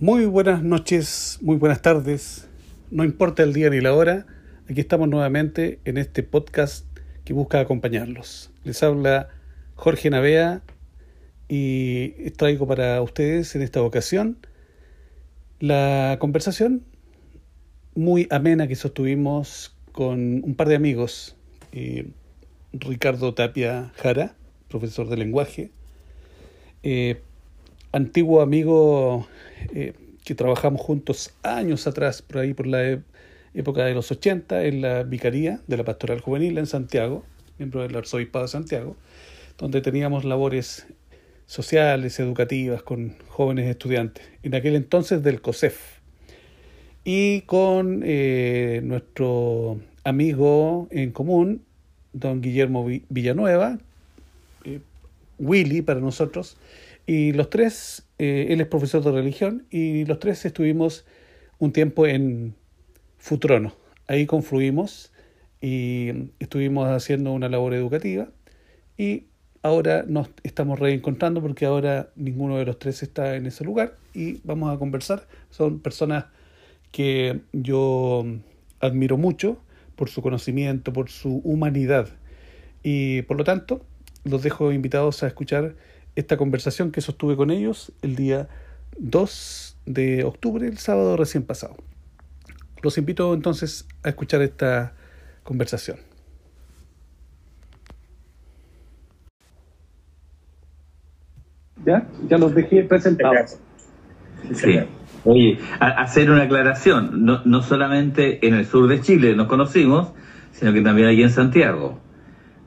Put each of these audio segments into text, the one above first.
Muy buenas noches, muy buenas tardes. No importa el día ni la hora, aquí estamos nuevamente en este podcast que busca acompañarlos. Les habla Jorge Navea y traigo para ustedes en esta ocasión la conversación muy amena que sostuvimos con un par de amigos, eh, Ricardo Tapia Jara, profesor de lenguaje, eh, antiguo amigo eh, que trabajamos juntos años atrás, por ahí por la e-, época de los 80, en la Vicaría de la Pastoral Juvenil en Santiago, miembro del Arzobispado de Santiago, donde teníamos labores sociales, educativas, con jóvenes estudiantes, en aquel entonces del COSEF, y con eh, nuestro amigo en común, don Guillermo Villanueva, eh, Willy para nosotros, y los tres, eh, él es profesor de religión, y los tres estuvimos un tiempo en Futrono. Ahí confluimos y estuvimos haciendo una labor educativa y ahora nos estamos reencontrando porque ahora ninguno de los tres está en ese lugar y vamos a conversar. Son personas que yo admiro mucho por su conocimiento, por su humanidad. Y por lo tanto, los dejo invitados a escuchar esta conversación que sostuve con ellos el día 2 de octubre, el sábado recién pasado. Los invito entonces a escuchar esta conversación. ¿Ya? Ya los dejé presentados. Sí. Oye, hacer una aclaración, no, no solamente en el sur de Chile nos conocimos, sino que también aquí en Santiago.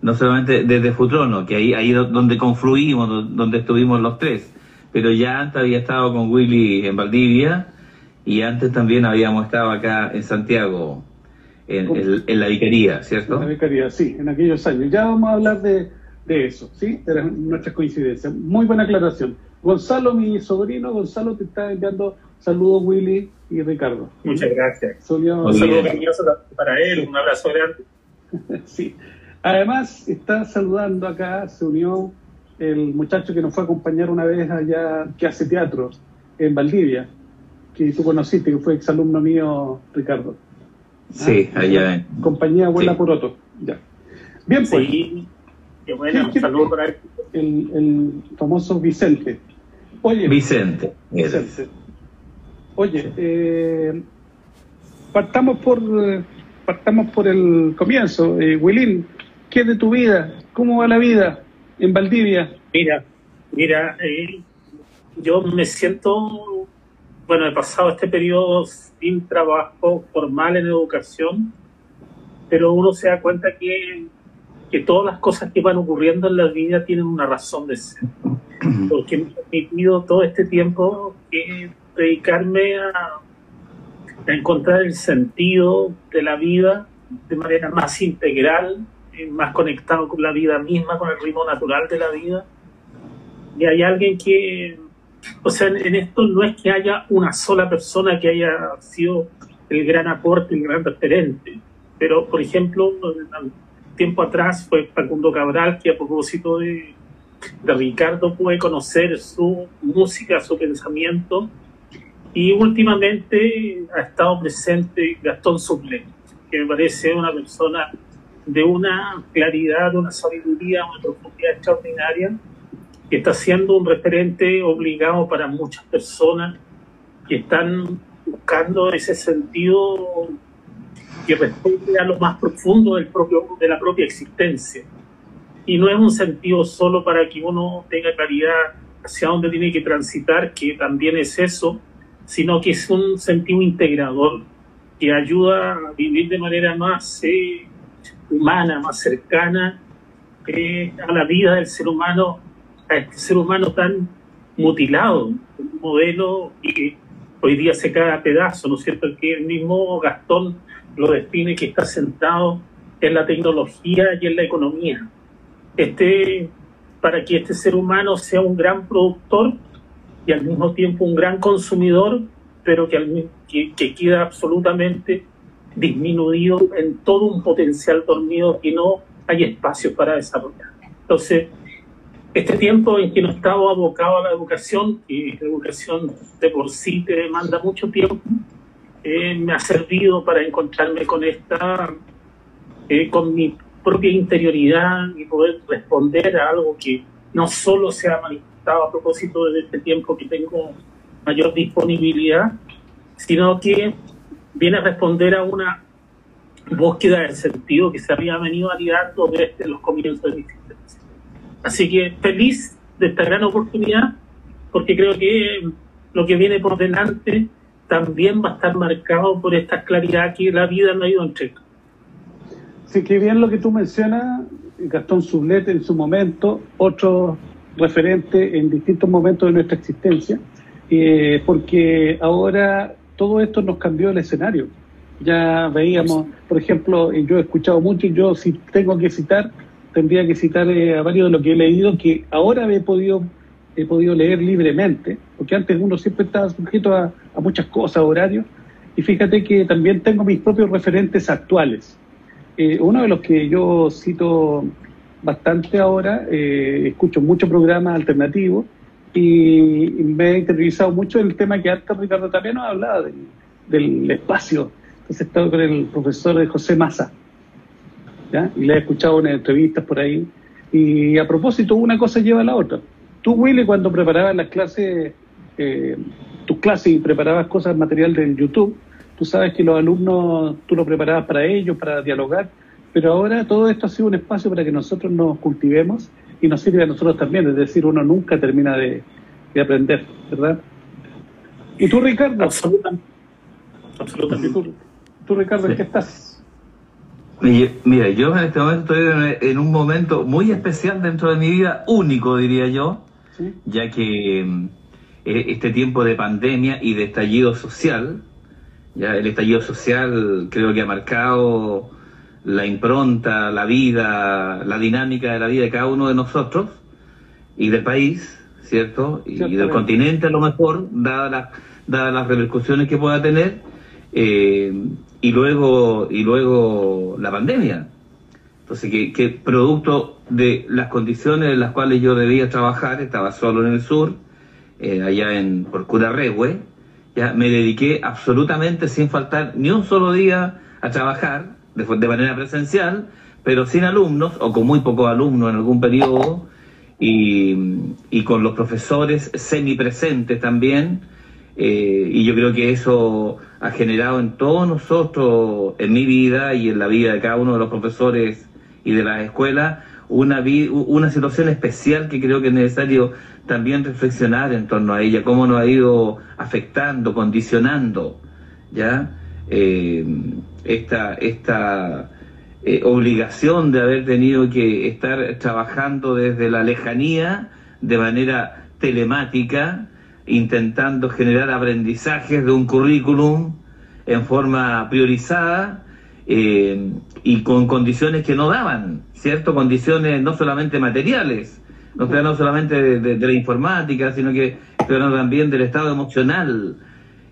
No solamente desde Futrono, que ahí, ahí donde confluimos, donde estuvimos los tres, pero ya antes había estado con Willy en Valdivia y antes también habíamos estado acá en Santiago, en, en, la vicaría, ¿cierto? En la vicaría, sí, en aquellos años. Ya vamos a hablar de, de eso, ¿sí? De nuestras coincidencias. Muy buena aclaración. Gonzalo, mi sobrino, Gonzalo te está enviando Saludos Willy y Ricardo. Muchas gracias. un saludo cariñoso para él, un abrazo grande. sí. Además, está saludando acá, se unió el muchacho que nos fue a acompañar una vez allá, que hace teatro en Valdivia, que tú conociste, que fue exalumno mío, Ricardo. Sí, ah, allá. Compañía Abuela por Poroto. Ya. Bien, pues. Sí, qué bueno, un saludo para él. El, el famoso Vicente. Oye, Vicente. Vicente. Oye, eh, partamos por partamos por el comienzo. Eh, Wilín, ¿qué es de tu vida? ¿Cómo va la vida en Valdivia? Mira, mira, eh, yo me siento, bueno, he pasado este periodo sin trabajo formal en educación, pero uno se da cuenta que, que todas las cosas que van ocurriendo en la vida tienen una razón de ser. Porque me he permitido todo este tiempo que dedicarme a, encontrar el sentido de la vida de manera más integral, eh, más conectado con la vida misma, con el ritmo natural de la vida. Y hay alguien que, o sea, en, esto no es que haya una sola persona que haya sido el gran aporte, el gran referente, pero por ejemplo, tiempo atrás fue Facundo Cabral que a propósito de, de Ricardo pude conocer su música, su pensamiento y últimamente ha estado presente Gastón Suple, que me parece una persona de una claridad, de una sabiduría, una profundidad extraordinaria, que está siendo un referente obligado para muchas personas que están buscando ese sentido que responde a lo más profundo del propio, de la propia existencia. Y no es un sentido solo para que uno tenga claridad hacia dónde tiene que transitar, que también es eso, sino que es un sentido integrador que ayuda a vivir de manera más eh, humana, más cercana eh, a la vida del ser humano, a este ser humano tan mutilado, un modelo que hoy día se cae a pedazos, ¿no es cierto? Que el mismo Gastón lo define que está sentado en la tecnología y en la economía. Este, para que este ser humano sea un gran productor y al mismo tiempo un gran consumidor, pero que, que, que queda absolutamente disminuido en todo un potencial dormido y no hay espacio para desarrollar. Entonces, este tiempo en que no estaba abocado a la educación, y la educación de por sí te demanda mucho tiempo, eh, me ha servido para encontrarme con esta, eh, con mi propia interioridad y poder responder a algo que no solo se ha manifestado a propósito de este tiempo que tengo mayor disponibilidad, sino que viene a responder a una búsqueda del sentido que se había venido aliando desde los comienzos de mi existencia. Así que feliz de esta gran oportunidad, porque creo que lo que viene por delante también va a estar marcado por esta claridad que la vida no ha ido entregando. Sí, que bien lo que tú mencionas, Gastón Sublet en su momento, otro referente en distintos momentos de nuestra existencia, eh, porque ahora todo esto nos cambió el escenario. Ya veíamos, por ejemplo, yo he escuchado mucho y yo si tengo que citar, tendría que citar eh, a varios de lo que he leído, que ahora he podido, he podido leer libremente, porque antes uno siempre estaba sujeto a, muchas cosas, horarios, y fíjate que también tengo mis propios referentes actuales. Eh, uno de los que yo cito bastante ahora, eh, escucho muchos programas alternativos, y me he interiorizado mucho en el tema que antes Ricardo también nos hablaba del, espacio. Entonces he estado con el profesor José Massa, y le he escuchado unas entrevistas por ahí. Y a propósito, una cosa lleva a la otra. Tú, Willy, cuando preparabas las clases, eh, tus clases y preparabas cosas, material del YouTube, tú sabes que los alumnos, tú lo preparabas para ellos, para dialogar, pero ahora todo esto ha sido un espacio para que nosotros nos cultivemos y nos sirve a nosotros también, es decir, uno nunca termina de, aprender, ¿verdad? ¿Y tú, Ricardo? Absolutamente. Absolutamente. ¿Tú, Ricardo, en qué estás? Mira, yo en este momento estoy en un momento muy especial dentro de mi vida, único diría yo, ya que mm, e, este tiempo de pandemia y de estallido social, ya el estallido social creo que ha marcado la impronta, la vida, la dinámica de la vida de cada uno de nosotros y del país, ¿cierto? Y, del continente a lo mejor, dadas las, dadas las repercusiones que pueda tener. Eh, y luego, y luego la pandemia. Entonces, que, producto de las condiciones en las cuales yo debía trabajar, estaba solo en el sur, eh, allá en por Curarrehue, ya me dediqué absolutamente sin faltar ni un solo día a trabajar de, manera presencial, pero sin alumnos o con muy pocos alumnos en algún periodo y, y con los profesores semipresentes también. Eh, y yo creo que eso ha generado en todos nosotros, en mi vida y en la vida de cada uno de los profesores y de las escuelas, una, una situación especial que creo que es necesario también reflexionar en torno a ella, cómo nos ha ido afectando, condicionando, ¿ya? Eh, esta esta eh, obligación de haber tenido que estar trabajando desde la lejanía de manera telemática, intentando generar aprendizajes de un currículum en forma priorizada eh, y con condiciones que no daban, ¿cierto? Condiciones no solamente materiales, no, no solamente de, la informática, sino que pero también del estado emocional.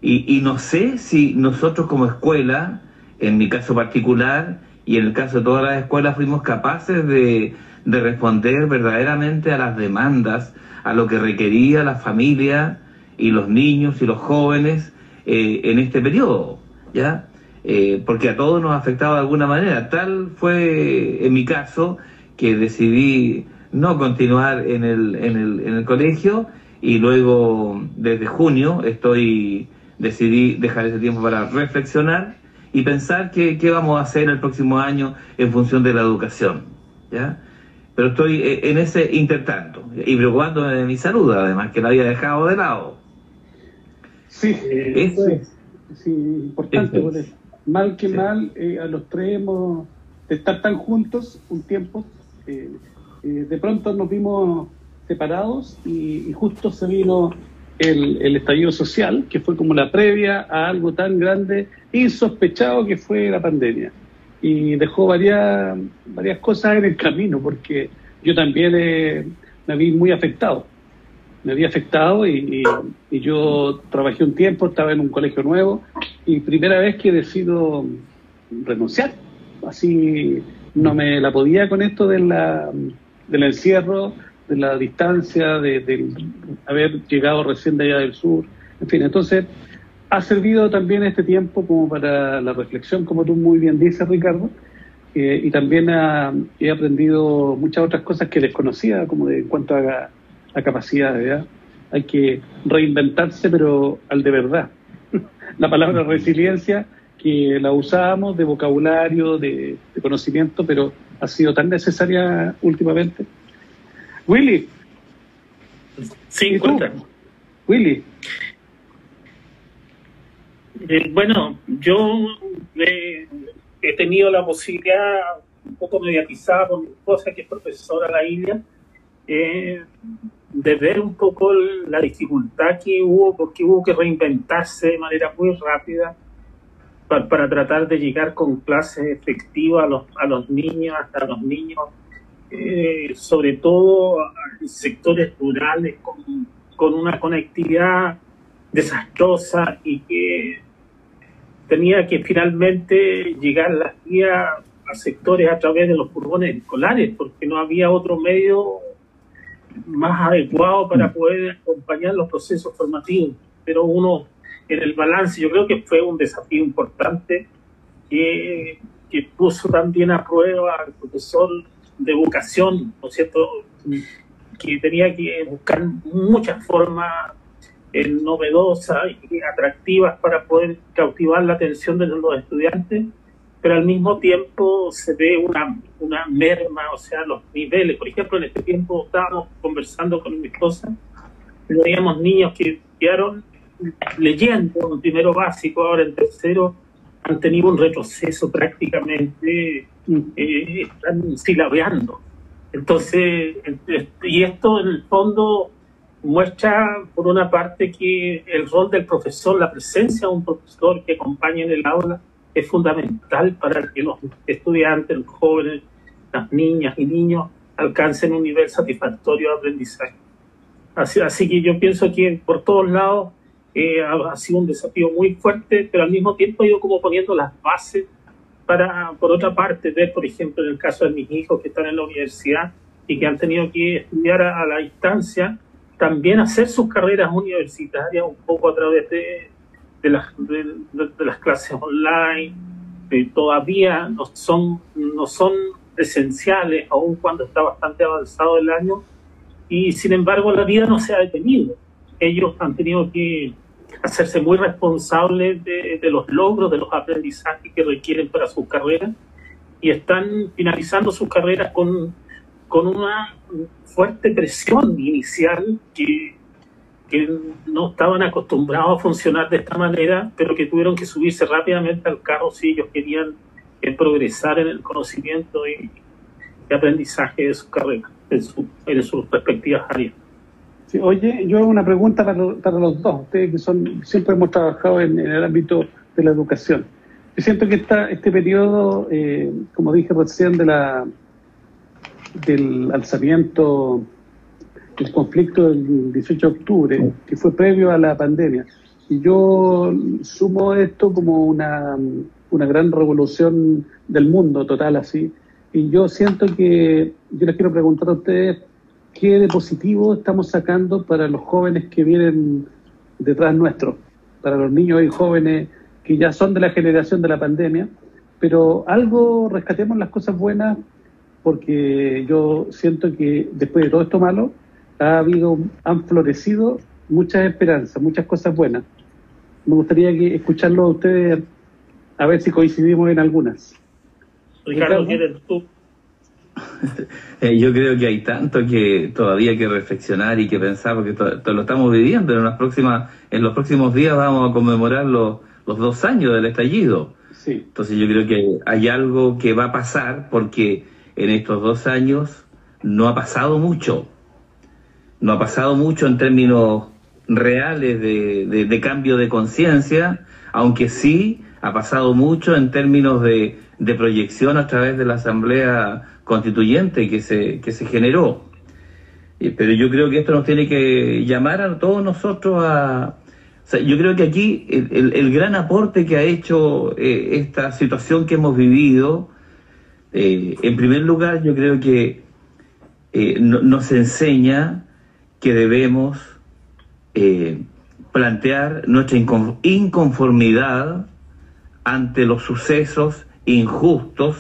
Y no sé si nosotros como escuela, en mi caso particular, y en el caso de todas las escuelas, fuimos capaces de, de responder verdaderamente a las demandas, a lo que requería la familia y los niños y los jóvenes eh, en este periodo, ¿ya? Eh, porque a todos nos afectaba de alguna manera. Tal fue en mi caso que decidí no continuar en el, en el, en el colegio y luego desde junio estoy decidí dejar ese tiempo para reflexionar y pensar qué, qué vamos a hacer el próximo año en función de la educación, ¿ya? Pero estoy eh, en ese intertanto y preocupándome de mi salud, además, que la había dejado de lado. Sí, eso es. Sí, importante, mal que mal, eh, a los tres hemos de estar tan juntos un tiempo, eh, de pronto nos vimos separados y, justo se vino el, estallido social, que fue como la previa a algo tan grande, insospechado que fue la pandemia. Y dejó varias, varias cosas en el camino, porque yo también eh, me vi muy afectado. Me había afectado y, y, yo trabajé un tiempo, estaba en un colegio nuevo y primera vez que decido renunciar. Así no me la podía con esto de del encierro, de la distancia, de, haber llegado recién de allá del sur. En fin, entonces ha servido también este tiempo como para la reflexión, como tú muy bien dices, Ricardo, eh, y también he aprendido muchas otras cosas que desconocía, como de, en cuanto a, a capacidades. Hay que reinventarse, pero al de verdad. la palabra resiliencia, que la usábamos de vocabulario, de conocimiento, pero ha sido tan necesaria últimamente Willy. Sí, Willy. Eh, bueno, yo he tenido la posibilidad, un poco mediatizada por mi esposa, que es profesora de la India, eh, de ver un poco la dificultad que hubo, porque hubo que reinventarse de manera muy rápida para, para tratar de llegar con clases efectivas a los, a los niños, hasta los niños eh, sobre todo en sectores rurales con, con, una conectividad desastrosa y que tenía que finalmente llegar la guía a sectores a través de los furgones escolares, porque no había otro medio más adecuado para poder acompañar los procesos formativos. Pero uno, en el balance, yo creo que fue un desafío importante que, que puso también a prueba al profesor de vocación, ¿no es cierto? Que tenía que buscar muchas formas eh, novedosas y atractivas para poder cautivar la atención de los estudiantes, pero al mismo tiempo se ve una, una merma, o sea, los niveles. Por ejemplo, en este tiempo estábamos conversando con mi esposa, teníamos niños que estudiaron leyendo en primero básico, ahora en tercero, han tenido un retroceso prácticamente eh, están silabeando. Entonces, y esto en el fondo muestra, por una parte, que el rol del profesor, la presencia de un profesor que acompaña en el aula, es fundamental para que los estudiantes, los jóvenes, las niñas y niños alcancen un nivel satisfactorio de aprendizaje. Así, así que yo pienso que por todos lados eh, ha, sido un desafío muy fuerte, pero al mismo tiempo ha ido como poniendo las bases para, por otra parte, ver, por ejemplo, en el caso de mis hijos que están en la universidad y que han tenido que estudiar a, la distancia, también hacer sus carreras universitarias un poco a través de, de, las, de, las clases online, que todavía no son, no son esenciales, aun cuando está bastante avanzado el año, y sin embargo la vida no se ha detenido. Ellos han tenido que hacerse muy responsables de, los logros, de los aprendizajes que requieren para su carrera y están finalizando sus carreras con, con una fuerte presión inicial que, que no estaban acostumbrados a funcionar de esta manera, pero que tuvieron que subirse rápidamente al carro si ellos querían eh, progresar en el conocimiento y, aprendizaje de su carrera, en, su, en sus respectivas áreas oye, yo hago una pregunta para, para, los dos, ustedes que son siempre hemos trabajado en, el ámbito de la educación. Yo siento que esta, este periodo, eh, como dije recién, de la, del alzamiento del conflicto del 18 de octubre, que fue previo a la pandemia, y yo sumo esto como una, una gran revolución del mundo total así, y yo siento que, yo les quiero preguntar a ustedes, qué de positivo estamos sacando para los jóvenes que vienen detrás nuestro, para los niños y jóvenes que ya son de la generación de la pandemia, pero algo rescatemos las cosas buenas porque yo siento que después de todo esto malo ha habido, han florecido muchas esperanzas, muchas cosas buenas. Me gustaría que escucharlo a ustedes a ver si coincidimos en algunas. Ricardo, ¿quieres tú? Eh, yo creo que hay tanto que todavía hay que reflexionar y que pensar, porque todo, lo estamos viviendo. En, las próximas, en los próximos días vamos a conmemorar los, los dos años del estallido. Entonces yo creo que hay algo que va a pasar porque en estos dos años no ha pasado mucho. No ha pasado mucho en términos reales de, de, cambio de conciencia, aunque sí ha pasado mucho en términos de, de, proyección a través de la Asamblea Constituyente que se, que se generó. Pero yo creo que esto nos tiene que llamar a todos nosotros a... yo creo que aquí el, el, gran aporte que ha hecho eh, esta situación que hemos vivido, eh, en primer lugar, yo creo que eh, nos enseña que debemos eh, plantear nuestra inconformidad ante los sucesos injustos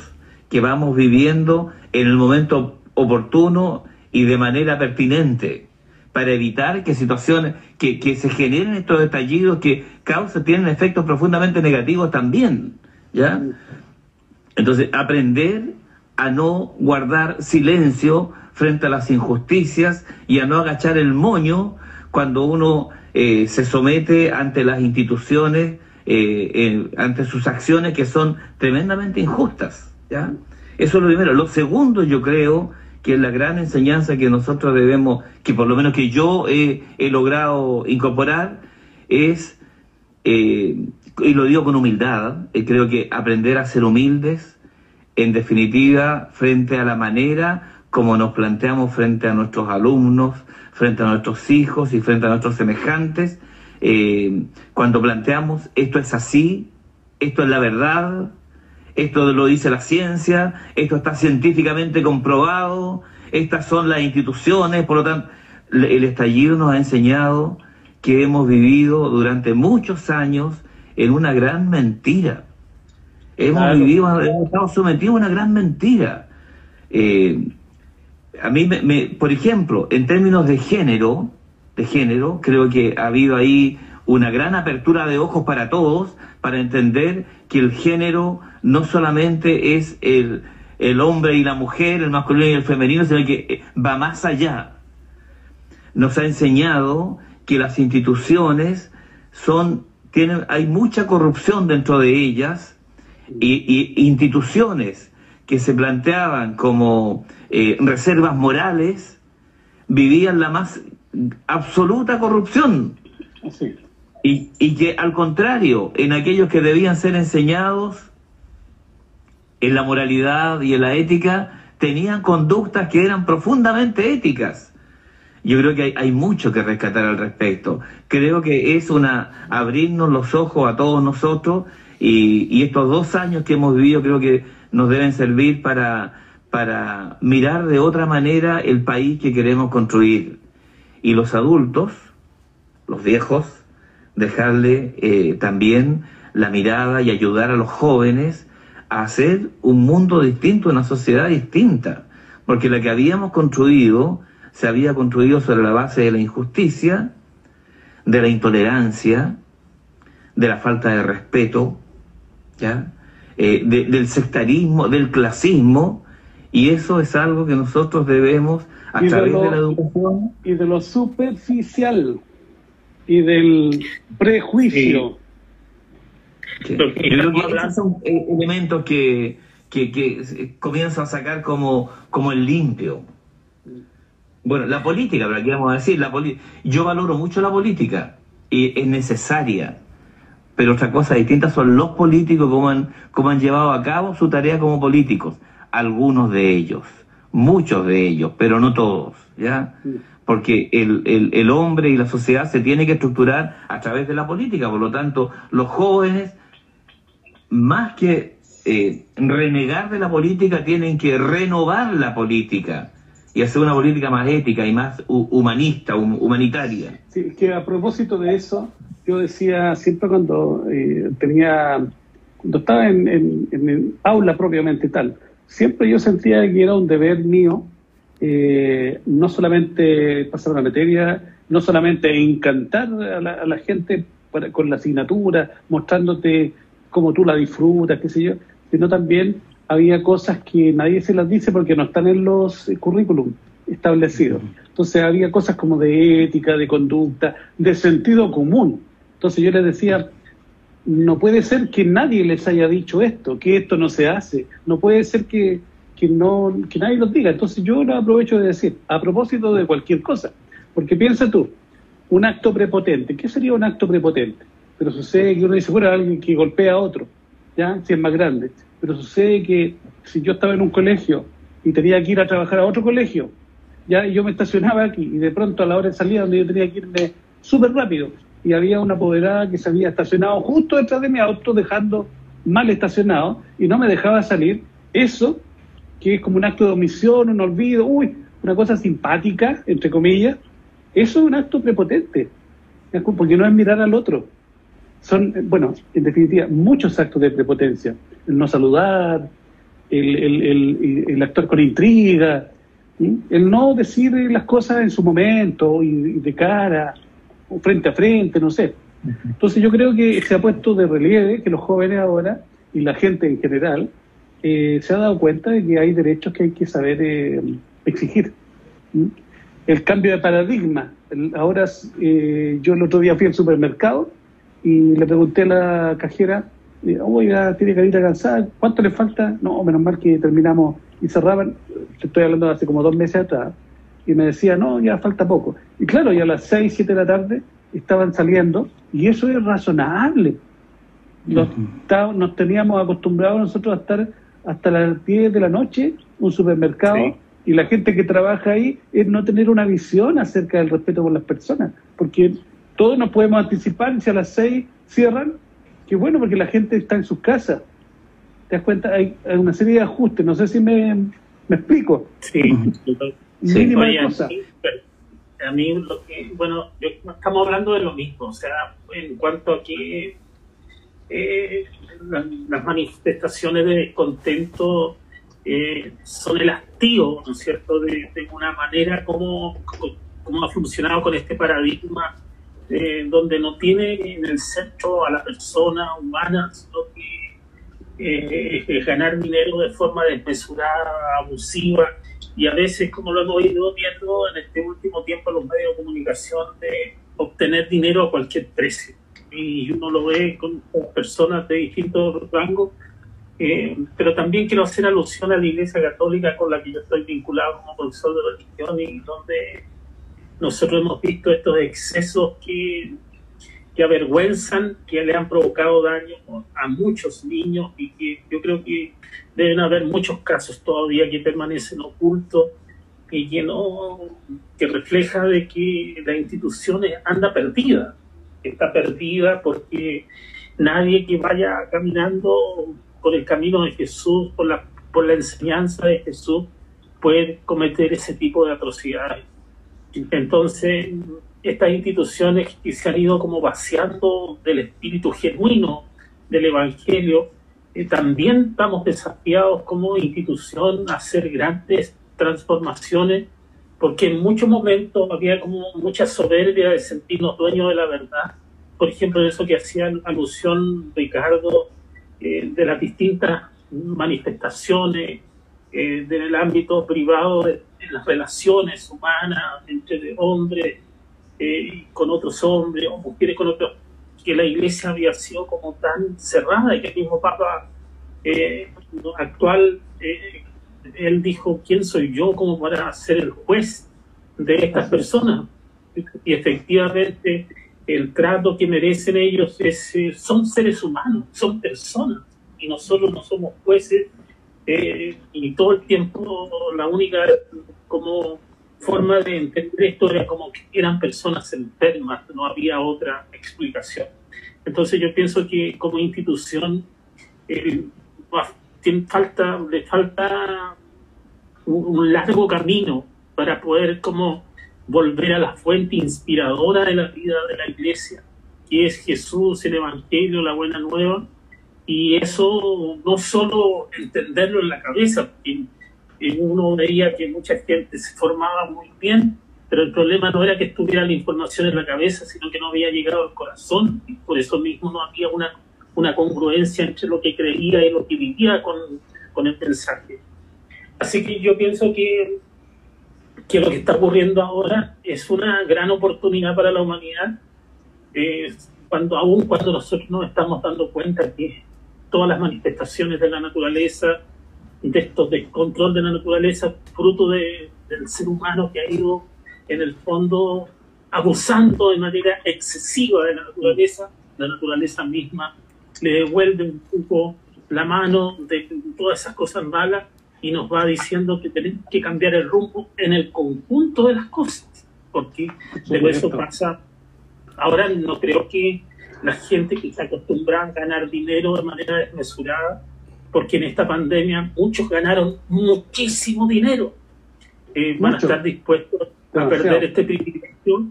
que vamos viviendo en el momento oportuno y de manera pertinente para evitar que situaciones, que, que se generen estos estallidos que causan, tienen efectos profundamente negativos también, ¿ya? Entonces, aprender a no guardar silencio frente a las injusticias y a no agachar el moño cuando uno eh, se somete ante las instituciones, eh, ante sus acciones que son tremendamente injustas. ¿ya? Eso es lo primero. Lo segundo, yo creo que es la gran enseñanza que nosotros debemos, que por lo menos que yo he, logrado incorporar, es, eh, y lo digo con humildad, creo que aprender a ser humildes, en definitiva, frente a la manera como nos planteamos frente a nuestros alumnos, frente a nuestros hijos y frente a nuestros semejantes, eh, cuando planteamos esto es así, esto es la verdad, esto lo dice la ciencia, esto está científicamente comprobado, estas son las instituciones, por lo tanto, el estallido nos ha enseñado que hemos vivido durante muchos años en una gran mentira. Hemos vivido, hemos estado sometidos a una gran mentira. Eh, a mí, me, por ejemplo, en términos de género, de género, creo que ha habido ahí una gran apertura de ojos para todos, para entender que el género no solamente es el, el hombre y la mujer, el masculino y el femenino, sino que eh, va más allá. Nos ha enseñado que las instituciones son, tienen, hay mucha corrupción dentro de ellas y, y instituciones que se planteaban como eh, reservas morales, vivían la más absoluta corrupción. Y, y que al contrario, en aquellos que debían ser enseñados en la moralidad y en la ética, tenían conductas que eran profundamente éticas. Yo creo que hay, hay, mucho que rescatar al respecto. Creo que es una abrirnos los ojos a todos nosotros y, y estos dos años que hemos vivido creo que nos deben servir para para mirar de otra manera el país que queremos construir. Y los adultos, los viejos, dejarle eh, también la mirada y ayudar a los jóvenes a hacer un mundo distinto, una sociedad distinta. Porque la que habíamos construido se había construido sobre la base de la injusticia, de la intolerancia, de la falta de respeto, ¿ya? Eh, del sectarismo, del clasismo, y eso es algo que nosotros debemos, a través de, la educación... Y de lo superficial, y del prejuicio. Yo creo que esos son eh, elementos que, que, que comienzan a sacar como, como el limpio. Bueno, la política, pero aquí vamos a decir, la yo valoro mucho la política y es necesaria, pero otra cosa distinta son los políticos como han, como han llevado a cabo su tarea como políticos algunos de ellos, muchos de ellos, pero no todos, ¿ya? Porque el, el, hombre y la sociedad se tiene que estructurar a través de la política, por lo tanto, los jóvenes, más que eh, renegar de la política, tienen que renovar la política y hacer una política más ética y más humanista, humanitaria. Que a propósito de eso, yo decía siempre cuando eh, tenía, cuando estaba en, en, en, aula propiamente tal, siempre yo sentía que era un deber mío eh, no solamente pasar una materia, no solamente encantar a la, gente con la asignatura, mostrándote cómo tú la disfrutas, qué sé yo, sino también había cosas que nadie se las dice porque no están en los currículum establecidos. Entonces había cosas como de ética, de conducta, de sentido común. Entonces yo les decía, no puede ser que nadie les haya dicho esto, que esto no se hace, no puede ser que, no, que nadie los diga. Entonces yo lo aprovecho de decir, a propósito de cualquier cosa, porque piensa tú, un acto prepotente. ¿Qué sería un acto prepotente? Pero sucede que uno dice, bueno, alguien que golpea a otro, ¿ya? Si es más grande. Pero sucede que si yo estaba en un colegio y tenía que ir a trabajar a otro colegio, ya yo me estacionaba aquí y de pronto a la hora de salida donde yo tenía que irme súper rápido y había una apoderada que se había estacionado justo detrás de mi auto dejando mal estacionado y no me dejaba salir, eso, que es como un acto de omisión, un olvido, uy, una cosa simpática, entre comillas, eso es un acto prepotente, porque no es mirar al otro. Son, bueno, en definitiva, muchos actos de prepotencia. El no saludar, el, el, el, actuar con intriga, el no decir las cosas en su momento y, de cara, o frente a frente, no sé. Entonces yo creo que se ha puesto de relieve que los jóvenes ahora y la gente en general eh, se ha dado cuenta de que hay derechos que hay que saber eh, exigir. El cambio de paradigma. ahora eh, yo el otro día fui al supermercado y le pregunté a la cajera, oiga, tiene carita cansada, ¿cuánto le falta? No, menos mal que terminamos y cerraban, te estoy hablando de hace como dos meses atrás, y me decía, no, ya falta poco. Y claro, ya a las seis, siete de la tarde estaban saliendo, y eso es razonable. Nos, nos teníamos acostumbrados nosotros a estar hasta las 10 de la noche, un supermercado, y la gente que trabaja ahí es no tener una visión acerca del respeto por las personas, porque todos nos podemos anticipar si a las 6 cierran, que bueno, porque la gente está en sus casas. ¿Te das cuenta? Hay, una serie de ajustes, no sé si me, me explico. Sí, sí. a mí, lo que, bueno, estamos hablando de lo mismo, o sea, en cuanto a que eh, las, manifestaciones de descontento eh, son el activo, ¿no es cierto?, de, una manera como, como, ha funcionado con este paradigma eh, donde no tiene en el centro a la persona humana, sino que es ganar dinero de forma desmesurada, abusiva, y a veces, como lo hemos ido viendo en este último tiempo en los medios de comunicación, de obtener dinero a cualquier precio y uno lo ve con, personas de distintos rangos, eh, pero también quiero hacer alusión a la Iglesia Católica con la que yo estoy vinculado como profesor de religión y donde nosotros hemos visto estos excesos que, que avergüenzan, que le han provocado daño a muchos niños y que yo creo que deben haber muchos casos todavía que permanecen ocultos y que no que refleja de que la institución anda perdida está perdida porque nadie que vaya caminando por el camino de Jesús, por la, por la enseñanza de Jesús, puede cometer ese tipo de atrocidades. Entonces, estas instituciones que se han ido como vaciando del espíritu genuino del Evangelio, eh, también estamos desafiados como institución a hacer grandes transformaciones porque en muchos momentos había como mucha soberbia de sentirnos dueños de la verdad. Por ejemplo, eso que hacía alusión Ricardo eh, de las distintas manifestaciones eh, del ámbito privado, de, las relaciones humanas entre hombres eh, con otros hombres o mujeres con otros, que la iglesia había sido como tan cerrada y que el mismo Papa eh, actual él dijo, ¿quién soy yo como para ser el juez de estas personas? Y efectivamente el trato que merecen ellos es, eh, son seres humanos, son personas, y nosotros no somos jueces, eh, y todo el tiempo la única como forma de entender esto era como que eran personas enfermas, no había otra explicación. Entonces yo pienso que como institución eh, falta, le falta un, largo camino para poder como volver a la fuente inspiradora de la vida de la iglesia, que es Jesús, el Evangelio, la buena nueva, y eso no solo entenderlo en la cabeza, porque uno veía que mucha gente se formaba muy bien, pero el problema no era que estuviera la información en la cabeza, sino que no había llegado al corazón, y por eso mismo no había una una congruencia entre lo que creía y lo que vivía con, con el mensaje. Así que yo pienso que, que lo que está ocurriendo ahora es una gran oportunidad para la humanidad, eh, cuando aún cuando nosotros nos estamos dando cuenta que todas las manifestaciones de la naturaleza, de estos descontrol de la naturaleza, fruto de, del ser humano que ha ido en el fondo abusando de manera excesiva de la naturaleza, la naturaleza misma le devuelve un poco la mano de todas esas cosas malas y nos va diciendo que tenemos que cambiar el rumbo en el conjunto de las cosas, porque pero eso pasa. Ahora no creo que la gente que se acostumbra a ganar dinero de manera desmesurada, porque en esta pandemia muchos ganaron muchísimo dinero, eh, van a estar dispuestos a perder este privilegio,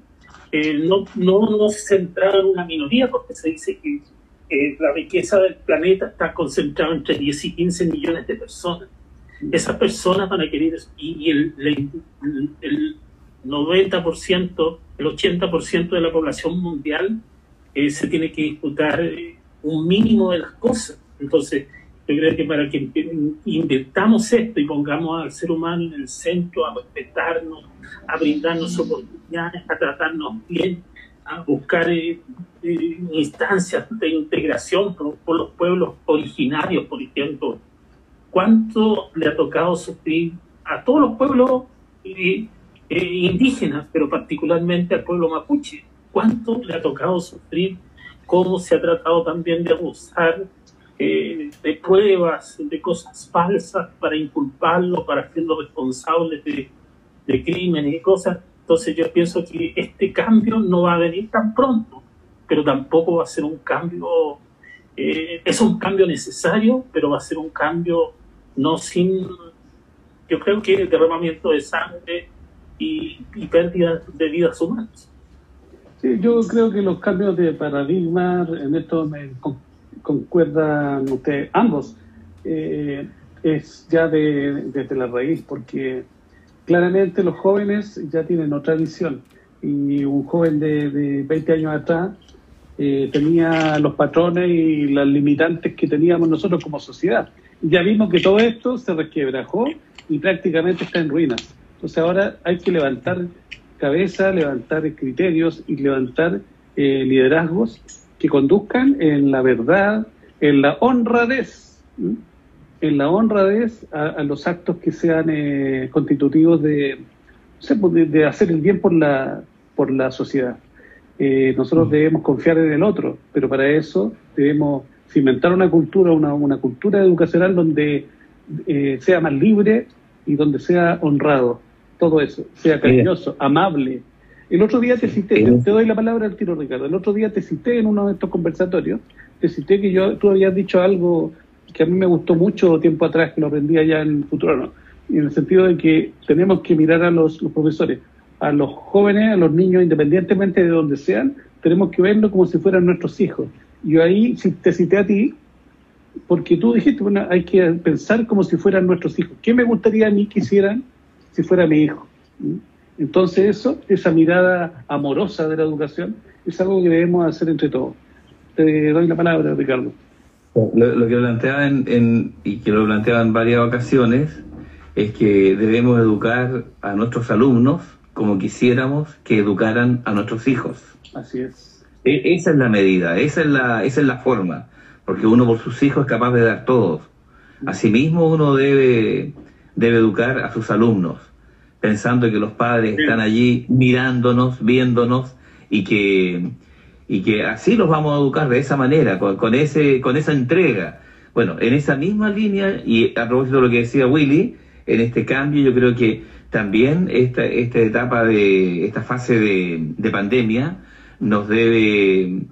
eh, no, no, no centrado en una minoría, porque se dice que eh, la riqueza del planeta está concentrada entre 10 y 15 millones de personas. Esas personas van a querer, y, el, el, 90%, el 80% de la población mundial eh, se tiene que disputar eh, un mínimo de las cosas. Entonces, yo creo que para que invirtamos esto y pongamos al ser humano en el centro, a respetarnos, a brindarnos oportunidades, a tratarnos bien, a buscar eh, eh, instancias de integración por, los pueblos originarios, por ejemplo. ¿Cuánto le ha tocado sufrir a todos los pueblos eh, indígenas, pero particularmente al pueblo mapuche? ¿Cuánto le ha tocado sufrir? ¿Cómo se ha tratado también de abusar de pruebas, de cosas falsas para inculparlo, para hacerlo responsable de, de crímenes y cosas? Entonces yo pienso que este cambio no va a venir tan pronto, pero tampoco va a ser un cambio, eh, es un cambio necesario, pero va a ser un cambio no sin, yo creo que el derramamiento de sangre y, pérdida de vidas humanas. Sí, yo creo que los cambios de paradigma, en esto me concuerdan ustedes ambos, eh, es ya de, desde la raíz, porque claramente los jóvenes ya tienen otra visión. Y un joven de, 20 años atrás eh, tenía los patrones y las limitantes que teníamos nosotros como sociedad. Ya vimos que todo esto se resquebrajó y prácticamente está en ruinas. Entonces ahora hay que levantar cabeza, levantar criterios y levantar eh, liderazgos que conduzcan en la verdad, en la honradez en la honradez a, los actos que sean eh, constitutivos de, pues, de, hacer el bien por la, por la sociedad. Eh, nosotros debemos confiar en el otro, pero para eso debemos cimentar una cultura, una, una cultura educacional donde eh, sea más libre y donde sea honrado. Todo eso, sea cariñoso, amable. El otro día te cité, te, doy la palabra al tiro, Ricardo. El otro día te cité en uno de estos conversatorios, te cité que yo, tú habías dicho algo que a mí me gustó mucho tiempo atrás, que lo aprendí allá en Futuro, ¿no? en el sentido de que tenemos que mirar a los, profesores, a los jóvenes, a los niños, independientemente de donde sean, tenemos que verlo como si fueran nuestros hijos. Yo ahí te cité a ti, porque tú dijiste, bueno, hay que pensar como si fueran nuestros hijos. ¿Qué me gustaría a mí que hicieran si fuera mi hijo? ¿Mm? Entonces eso, esa mirada amorosa de la educación, es algo que debemos hacer entre todos. Te doy la palabra, Ricardo. Lo, que planteaban en, y que lo planteaba en varias ocasiones es que debemos educar a nuestros alumnos como quisiéramos que educaran a nuestros hijos. Así es. E, esa es la medida, esa es la, esa es la forma, porque uno por sus hijos es capaz de dar todos. Asimismo uno debe, debe educar a sus alumnos, pensando que los padres están allí mirándonos, viéndonos y que y que así los vamos a educar de esa manera, con, ese, con esa entrega. Bueno, en esa misma línea, y a propósito de lo que decía Willy, en este cambio yo creo que también esta, esta etapa de, esta fase de, pandemia nos debe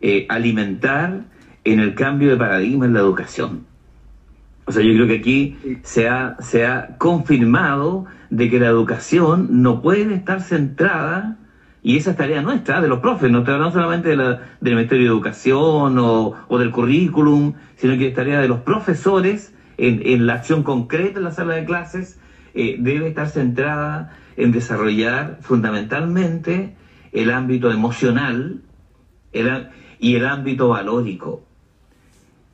eh, alimentar en el cambio de paradigma en la educación. O sea, yo creo que aquí se ha, se ha confirmado de que la educación no puede estar centrada y esa es tarea nuestra, de los profes, no, no solamente de la, del Ministerio de Educación o, del currículum, sino que es tarea de los profesores en, la acción concreta en la sala de clases, eh, debe estar centrada en desarrollar fundamentalmente el ámbito emocional y el ámbito valórico.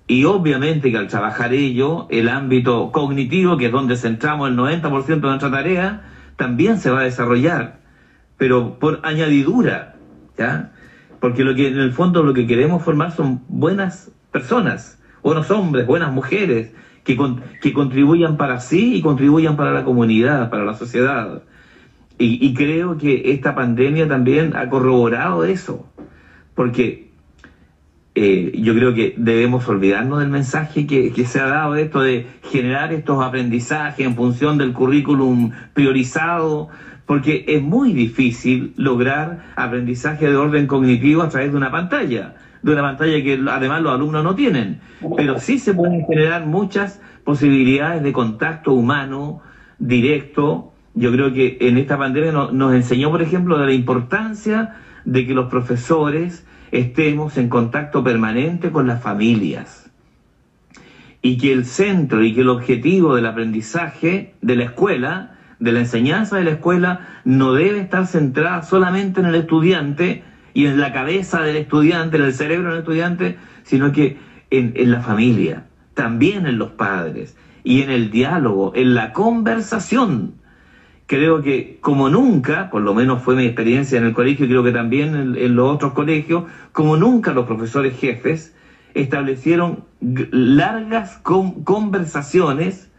Y obviamente que al trabajar ello, el ámbito cognitivo, que es donde centramos el 90% de nuestra tarea, también se va a desarrollar pero por añadidura, ¿ya? Porque lo que en el fondo lo que queremos formar son buenas personas, buenos hombres, buenas mujeres, que, que contribuyan para sí y contribuyan para la comunidad, para la sociedad. Y, creo que esta pandemia también ha corroborado eso, porque eh, yo creo que debemos olvidarnos del mensaje que, se ha dado esto de generar estos aprendizajes en función del currículum priorizado, porque es muy difícil lograr aprendizaje de orden cognitivo a través de una pantalla, de una pantalla que además los alumnos no tienen, pero sí se pueden generar muchas posibilidades de contacto humano directo. Yo creo que en esta pandemia nos enseñó, por ejemplo, de la importancia de que los profesores estemos en contacto permanente con las familias y que el centro y que el objetivo del aprendizaje de la escuela, de la enseñanza de la escuela, no debe estar centrada solamente en el estudiante y en la cabeza del estudiante, en el cerebro del estudiante, sino que en, la familia, también en los padres y en el diálogo, en la conversación. Creo que como nunca, por lo menos fue mi experiencia en el colegio y creo que también en, los otros colegios, como nunca los profesores jefes establecieron largas conversaciones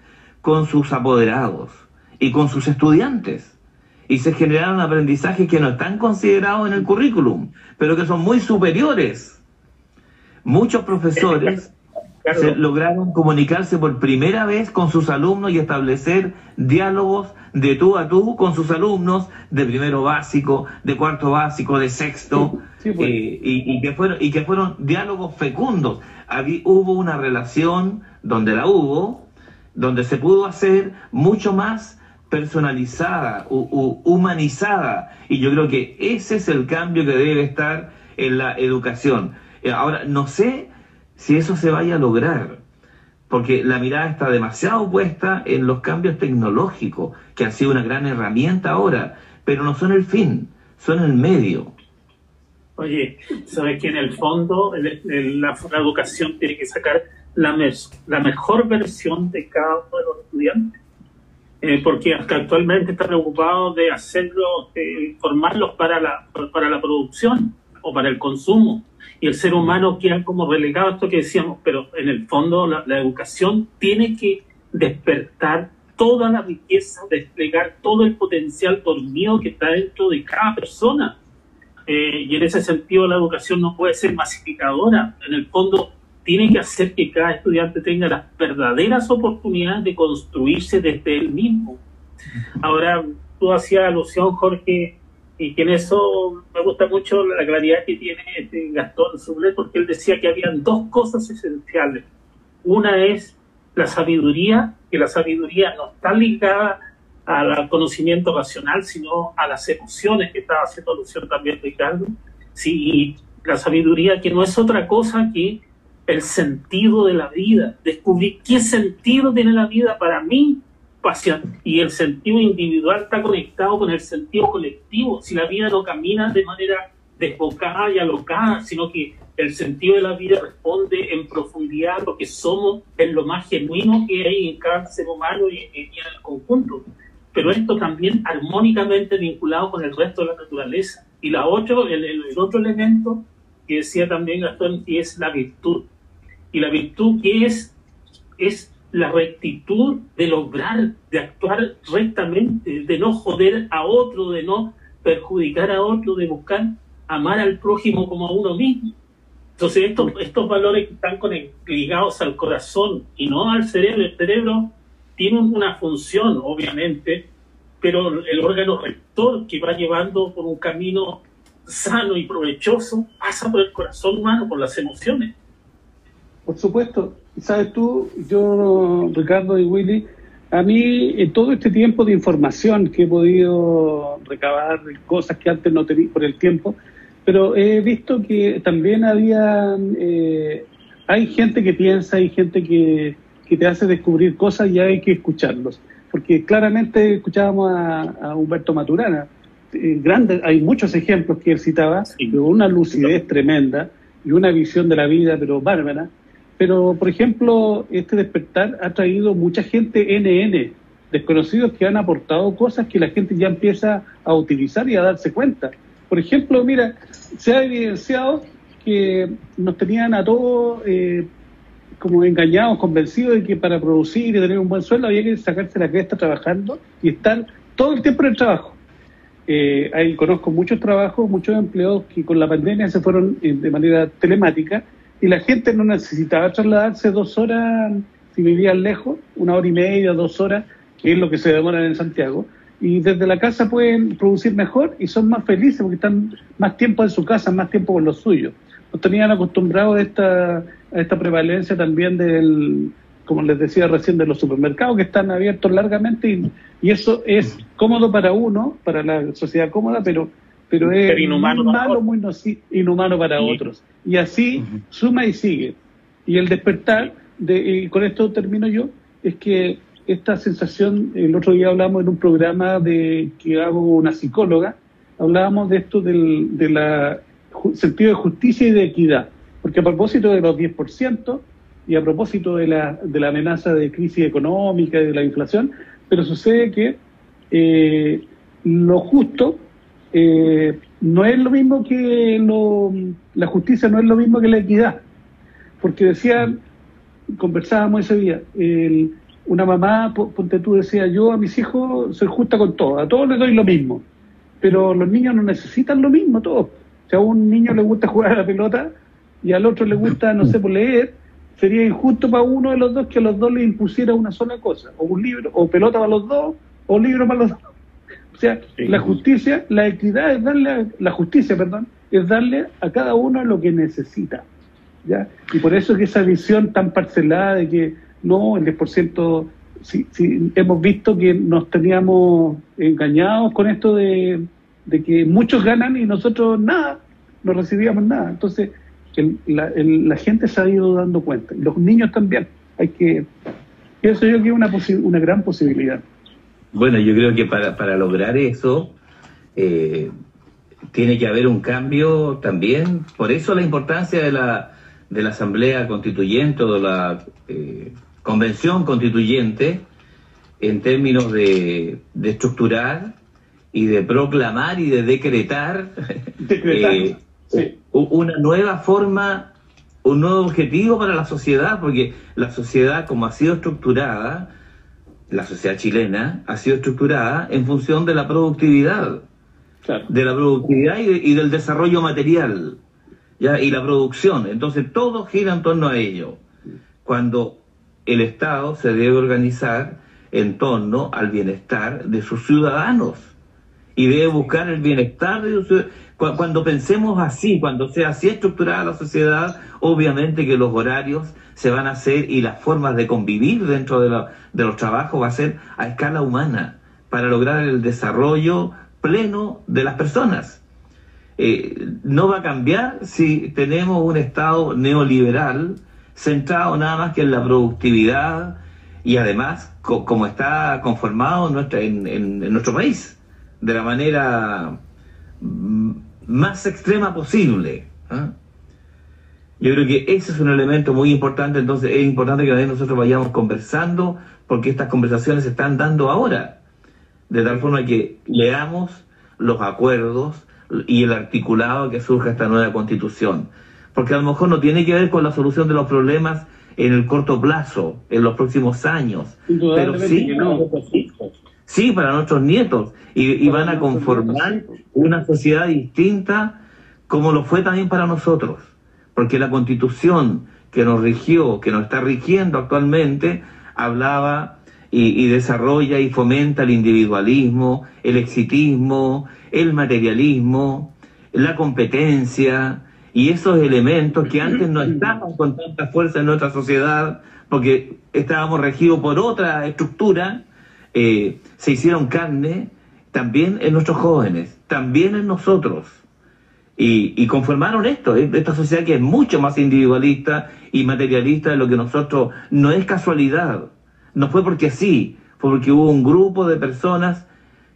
con sus apoderados y con sus estudiantes. Y se generaron aprendizajes que no están considerados en el currículum, pero que son muy superiores. Muchos profesores lograron comunicarse por primera vez con sus alumnos y establecer diálogos de tú a tú con sus alumnos de primero básico, de cuarto básico, de sexto, pues. eh, y, que fueron, y que fueron diálogos fecundos. hubo una relación donde la hubo, donde se pudo hacer mucho más personalizada, humanizada, y yo creo que ese es el cambio que debe estar en la educación. Eh, ahora, no sé si eso se vaya a lograr, porque la mirada está demasiado puesta en los cambios tecnológicos, que han sido una gran herramienta ahora, pero no son el fin, son el medio. Oye, sabes que en el fondo la, educación tiene que sacar la, la mejor versión de cada uno de los estudiantes, eh, porque hasta actualmente está preocupado de hacerlo, eh, formarlos para la, para la producción o para el consumo y el ser humano queda como relegado a esto que decíamos, pero en el fondo la, educación tiene que despertar toda la riqueza, desplegar todo el potencial dormido que está dentro de cada persona. Eh, y en ese sentido la educación no puede ser masificadora. En el fondo tiene que hacer que cada estudiante tenga las verdaderas oportunidades de construirse desde él mismo. Ahora, tú hacías alusión, Jorge, y que en eso me gusta mucho la claridad que tiene este Gastón Sublet, porque él decía que habían dos cosas esenciales. Una es la sabiduría, que la sabiduría no está ligada al conocimiento racional, sino a las emociones que estaba haciendo alusión también Ricardo. Sí, y la sabiduría que no es otra cosa que el sentido de la vida, descubrir qué sentido tiene la vida para mí y el sentido individual está conectado con el sentido colectivo. Si la vida no camina de manera desbocada y alocada, sino que el sentido de la vida responde en profundidad a lo que somos, en lo más genuino que hay en cada ser humano y, en el conjunto. Pero esto también armónicamente vinculado con el resto de la naturaleza. Y la otro, el, el otro elemento que decía también Gastón, es la virtud. Y la virtud que es, es la rectitud de lograr, de actuar rectamente, de no joder a otro, de no perjudicar a otro, de buscar amar al prójimo como a uno mismo. Entonces estos, estos valores que están ligados al corazón y no al cerebro, el cerebro tiene una función, obviamente, pero el órgano rector que va llevando por un camino sano y provechoso pasa por el corazón humano, por las emociones. Por supuesto, sabes tú, yo, Ricardo y Willy, a mí en todo este tiempo de información que he podido recabar, cosas que antes no tenía por el tiempo, pero he visto que también había, eh, hay gente que piensa, hay gente que, que te hace descubrir cosas y hay que escucharlos. Porque claramente escuchábamos a, Humberto Maturana, eh, grande, hay muchos ejemplos que él citaba, pero una lucidez tremenda y una visión de la vida, pero bárbara pero, por ejemplo, este despertar ha traído mucha gente NN, desconocidos que han aportado cosas que la gente ya empieza a utilizar y a darse cuenta. Por ejemplo, mira, se ha evidenciado que nos tenían a todos eh, como engañados, convencidos de que para producir y tener un buen sueldo había que sacarse la cresta trabajando y estar todo el tiempo en el trabajo. eh, ahí conozco muchos trabajos, muchos empleados que con la pandemia se fueron eh, de manera telemática y la gente no necesitaba trasladarse dos horas si vivían lejos, una hora y media, dos horas, que es lo que se demora en Santiago. Y desde la casa pueden producir mejor y son más felices porque están más tiempo en su casa, más tiempo con los suyos. Nos tenían acostumbrados a esta, a esta prevalencia también del, como les decía recién, de los supermercados que están abiertos largamente y, eso es cómodo para uno, para la sociedad cómoda, pero pero es inhumano muy malo, muy inhumano para otros. Y así suma y sigue. Y el despertar, de, y con esto termino yo, es que esta sensación, el otro día hablamos en un programa de que hago una psicóloga, hablábamos de esto del de la sentido de justicia y de equidad, porque a propósito de los 10% y a propósito de la, de la amenaza de crisis económica y de la inflación, pero sucede que eh, lo justo eh, no es lo mismo que lo, la justicia, no es lo mismo que la equidad, porque decían, conversábamos ese día, una mamá, ponte tú, decía, yo a mis hijos soy justa con todo, a todos les doy lo mismo, pero los niños no necesitan lo mismo, todos. Si a un niño le gusta jugar a la pelota y al otro le gusta, no sé, por leer, sería injusto para uno de los dos que a los dos le impusiera una sola cosa, o un libro, o pelota para los dos, o libro para los dos. O sea, la justicia, la equidad es darle, la justicia, perdón, es darle a cada uno lo que necesita. ¿ya? Y por eso es que esa visión tan parcelada de que no, el 10%, si, si hemos visto que nos teníamos engañados con esto de, de que muchos ganan y nosotros nada, no recibíamos nada. Entonces, la, la, gente se ha ido dando cuenta, los niños también. Hay que, eso yo que es una, una gran posibilidad. Bueno, yo creo que para, para lograr eso eh, tiene que haber un cambio también, por eso la importancia de la, de la Asamblea Constituyente o de la eh, Convención Constituyente en términos de, de, estructurar y de proclamar y de decretar, decretar. Eh, una nueva forma, un nuevo objetivo para la sociedad, porque la sociedad como ha sido estructurada, la sociedad chilena ha sido estructurada en función de la productividad, de la productividad y, del desarrollo material, ¿ya? y la producción. Entonces todo gira en torno a ello. Cuando el Estado se debe organizar en torno al bienestar de sus ciudadanos y debe buscar el bienestar de sus ciudadanos cuando pensemos así, cuando sea así estructurada la sociedad, obviamente que los horarios se van a hacer y las formas de convivir dentro de, los trabajos va a ser a escala humana para lograr el desarrollo pleno de las personas. Eh, no va a cambiar si tenemos un Estado neoliberal centrado nada más que en la productividad y además como está conformado en nuestro país, de la manera más extrema posible. ¿ah? Yo creo que ese es un elemento muy importante, entonces es importante que nosotros vayamos conversando, porque estas conversaciones se están dando ahora, de tal forma que leamos los acuerdos y el articulado que surja esta nueva constitución, porque a lo mejor no tiene que ver con la solución de los problemas en el corto plazo, en los próximos años, pero sí, sí para nuestros nietos, y, van a conformar una sociedad distinta como lo fue también para nosotros. Porque la constitución que nos rigió, que nos está rigiendo actualmente, hablaba y, desarrolla y fomenta el individualismo, el exitismo, el materialismo, la competencia y esos elementos que antes no estaban con tanta fuerza en nuestra sociedad porque estábamos regidos por otra estructura, eh, se hicieron carne también en nuestros jóvenes, también en nosotros. Y, conformaron esto, ¿eh? esta sociedad que es mucho más individualista y materialista de lo que nosotros, no es casualidad, no fue porque sí, fue porque hubo un grupo de personas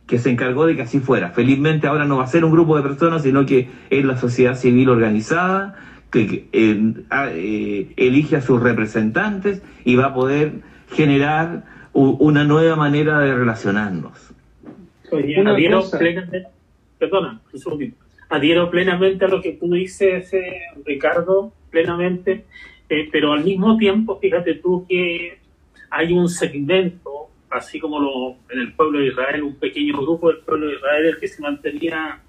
que se encargó de que así fuera. Felizmente ahora no va a ser un grupo de personas, sino que es la sociedad civil organizada, que eh, eh, elige a sus representantes y y generar una nueva manera de relacionarnos. Oye, adhiero plenamente, perdona, un adhiero plenamente a lo que tú dices, eh, Ricardo, plenamente, eh, pero al mismo tiempo, fíjate tú que hay un segmento así como lo, en el pueblo de Israel, un pequeño grupo del pueblo de Israel el que se mantenía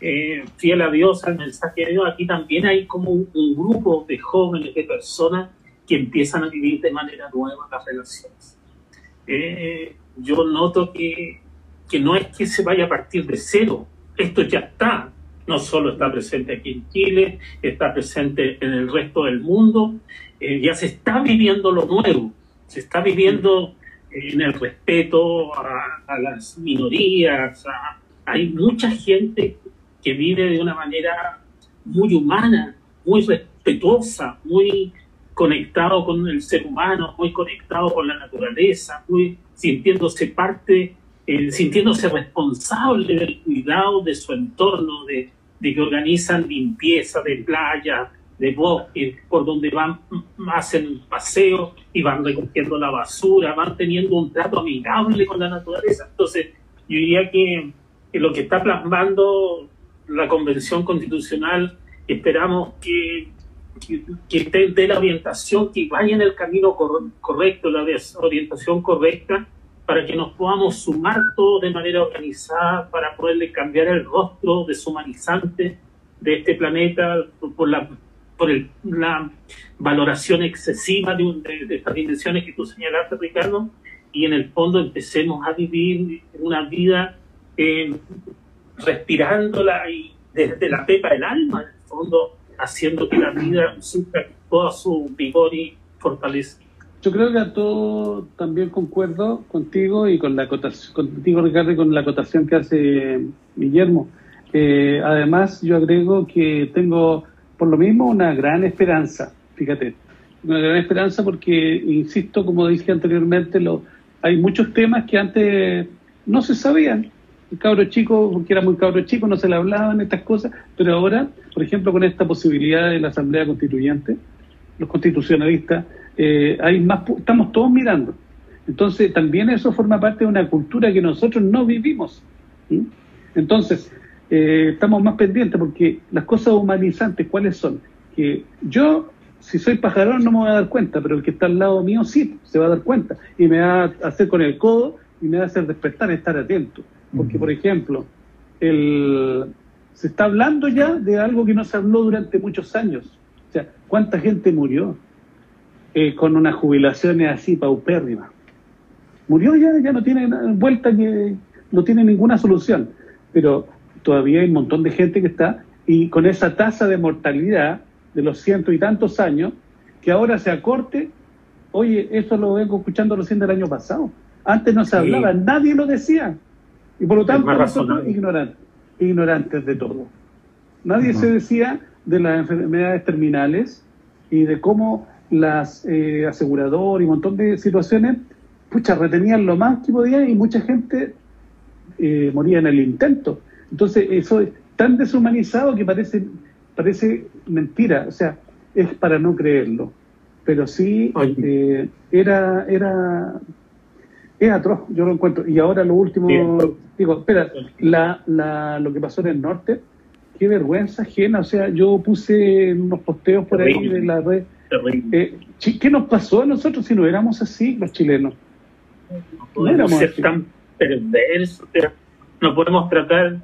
eh, fiel a Dios, al mensaje de Dios, aquí también hay como un, grupo de jóvenes, de personas que empiezan a vivir de manera nueva las relaciones. Eh, yo noto que, que no es que se vaya a partir de cero, esto ya está, no solo está presente aquí en Chile, está presente en el resto del mundo, eh, ya se está viviendo lo nuevo, se está viviendo en el respeto a, las minorías, hay mucha gente que vive de una manera muy humana, muy respetuosa, muy conectado con el ser humano, muy conectado con la naturaleza, muy sintiéndose parte, eh, sintiéndose responsable del cuidado de su entorno, de, que organizan limpieza de playa, de bosque, por donde van, hacen paseo y van recogiendo la basura, van teniendo un trato amigable con la naturaleza. Entonces, yo diría que, lo que está plasmando la Convención Constitucional, esperamos que, que, dé la orientación, que vaya en el camino correcto, la orientación correcta, para que nos podamos sumar todos de manera organizada, para poderle cambiar el rostro deshumanizante de este planeta por la por la valoración excesiva de, estas dimensiones que tú señalaste, Ricardo, y en el fondo empecemos a vivir una vida eh, respirándola y desde la pepa del alma, en el fondo, haciendo que la vida sufra toda su vigor y fortaleza. Yo creo que a todo también concuerdo contigo y con la acotación, contigo Ricardo y con la acotación que hace Guillermo. Eh, además, yo agrego que tengo por lo mismo una gran esperanza, fíjate, una gran esperanza porque, insisto, como dije anteriormente, lo, hay muchos temas que antes no se sabían. Cabro chico, porque era muy cabro chico, no se le hablaban estas cosas, pero ahora, por ejemplo, con esta posibilidad de la Asamblea Constituyente, los constitucionalistas, eh, hay más, estamos todos mirando. Entonces, también eso forma parte de una cultura que nosotros no vivimos. Entonces, eh, estamos más pendientes porque las cosas humanizantes, ¿cuáles son? Que yo, si soy pajarón, no me voy a dar cuenta, pero el que está al lado mío sí, se va a dar cuenta y me va a hacer con el codo y me va a hacer despertar, estar atento. Porque, por ejemplo, el, se está hablando ya de algo que no se habló durante muchos años. O sea, ¿cuánta gente murió eh, con unas jubilaciones así paupérrimas? Murió ya, ya no tiene vuelta, que no tiene ninguna solución. Pero todavía hay un montón de gente que está, y con esa tasa de mortalidad de los ciento y tantos años, que ahora se acorte, oye, eso lo vengo escuchando recién del año pasado. Antes no se hablaba, nadie lo decía. Y por lo tanto, nosotros ignorantes, ignorantes de todo. Nadie se decía de las enfermedades terminales y de cómo las eh, aseguradoras y un montón de situaciones, pucha, retenían lo más que podían y mucha gente eh, moría en el intento. Entonces, eso es tan deshumanizado que parece, parece mentira, o sea, es para no creerlo. Pero sí, eh, era, era, es atroz, yo lo encuentro. Y ahora lo último, digo, espera, la, la, lo que pasó en el norte, qué vergüenza ajena, o sea, yo puse unos posteos por ahí de la red. Eh, ¿Qué nos pasó a nosotros si no éramos así, los chilenos? No, éramos ser tan perversos, no podemos tratar